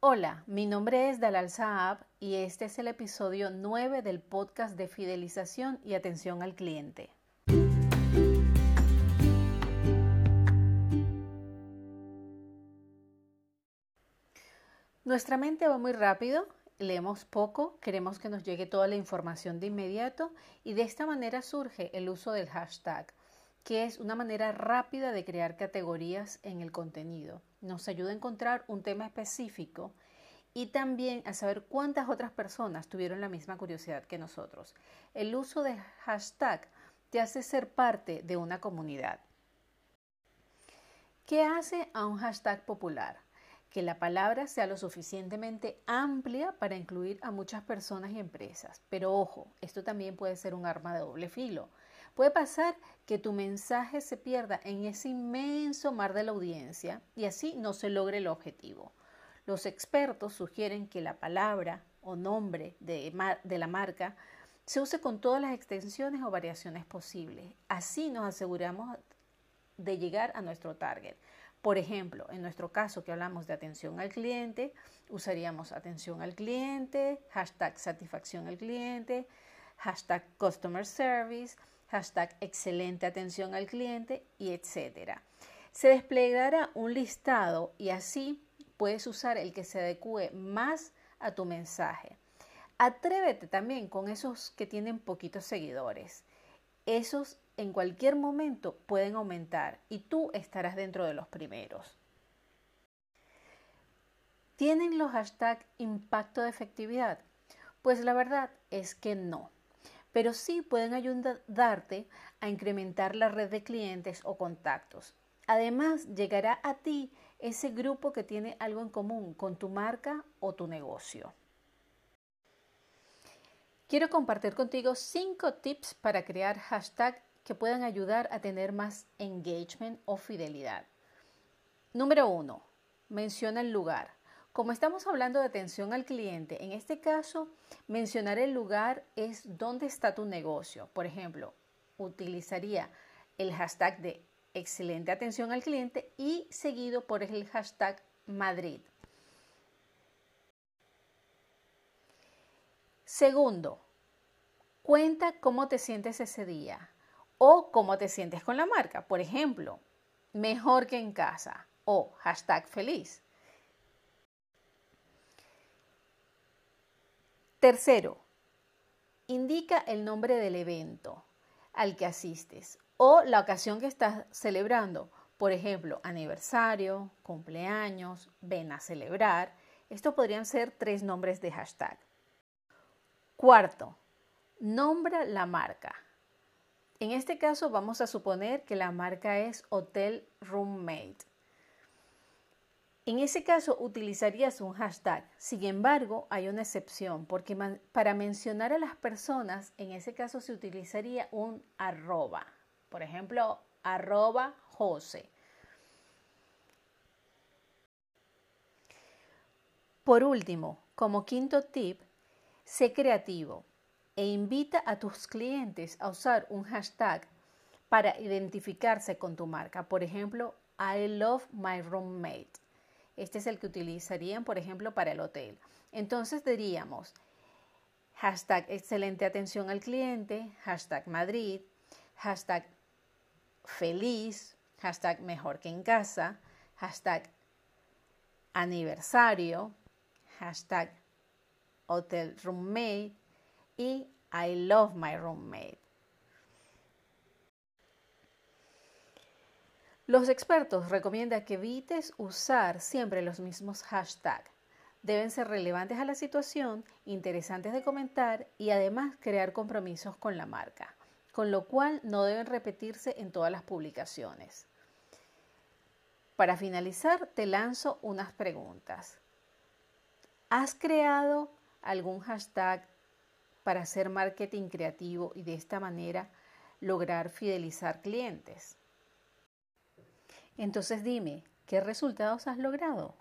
Hola, mi nombre es Dalal Saab y este es el episodio 9 del podcast de fidelización y atención al cliente. Nuestra mente va muy rápido, leemos poco, queremos que nos llegue toda la información de inmediato y de esta manera surge el uso del hashtag que es una manera rápida de crear categorías en el contenido. Nos ayuda a encontrar un tema específico y también a saber cuántas otras personas tuvieron la misma curiosidad que nosotros. El uso de hashtag te hace ser parte de una comunidad. ¿Qué hace a un hashtag popular? Que la palabra sea lo suficientemente amplia para incluir a muchas personas y empresas. Pero ojo, esto también puede ser un arma de doble filo Puede pasar que tu mensaje se pierda en ese inmenso mar de la audiencia y así no se logre el objetivo. Los expertos sugieren que la palabra o nombre de, la marca se use con todas las extensiones o variaciones posibles. Así nos aseguramos de llegar a nuestro target. Por ejemplo, en nuestro caso que hablamos de atención al cliente, usaríamos atención al cliente, hashtag satisfacción al cliente, hashtag customer service, hashtag excelente atención al cliente y etcétera. Se desplegará un listado y así puedes usar el que se adecue más a tu mensaje. Atrévete también con esos que tienen poquitos seguidores. Esos en cualquier momento pueden aumentar y tú estarás dentro de los primeros. ¿Tienen los hashtags impacto de efectividad? Pues la verdad es que no pero sí pueden ayudarte a incrementar la red de clientes o contactos. Además, llegará a ti ese grupo que tiene algo en común con tu marca o tu negocio. Quiero compartir contigo cinco tips para crear hashtags que puedan ayudar a tener más engagement o fidelidad. Número uno, menciona el lugar. Como estamos hablando de atención al cliente, en este caso, mencionar el lugar es dónde está tu negocio. Por ejemplo, utilizaría el hashtag de excelente atención al cliente y seguido por el hashtag Madrid. Segundo, cuenta cómo te sientes ese día o cómo te sientes con la marca. Por ejemplo, mejor que en casa o hashtag feliz. Tercero, indica el nombre del evento al que asistes o la ocasión que estás celebrando. Por ejemplo, aniversario, cumpleaños, ven a celebrar. Estos podrían ser tres nombres de hashtag. Cuarto, nombra la marca. En este caso vamos a suponer que la marca es Hotel Roommate. En ese caso utilizarías un hashtag. Sin embargo, hay una excepción, porque para mencionar a las personas, en ese caso se utilizaría un arroba. Por ejemplo, arroba Jose. Por último, como quinto tip, sé creativo e invita a tus clientes a usar un hashtag para identificarse con tu marca. Por ejemplo, I love my roommate. Este es el que utilizarían, por ejemplo, para el hotel. Entonces diríamos hashtag excelente atención al cliente, hashtag Madrid, hashtag feliz, hashtag mejor que en casa, hashtag aniversario, hashtag hotel roommate y I love my roommate. Los expertos recomiendan que evites usar siempre los mismos hashtags. Deben ser relevantes a la situación, interesantes de comentar y además crear compromisos con la marca, con lo cual no deben repetirse en todas las publicaciones. Para finalizar, te lanzo unas preguntas. ¿Has creado algún hashtag para hacer marketing creativo y de esta manera lograr fidelizar clientes? Entonces dime, ¿qué resultados has logrado?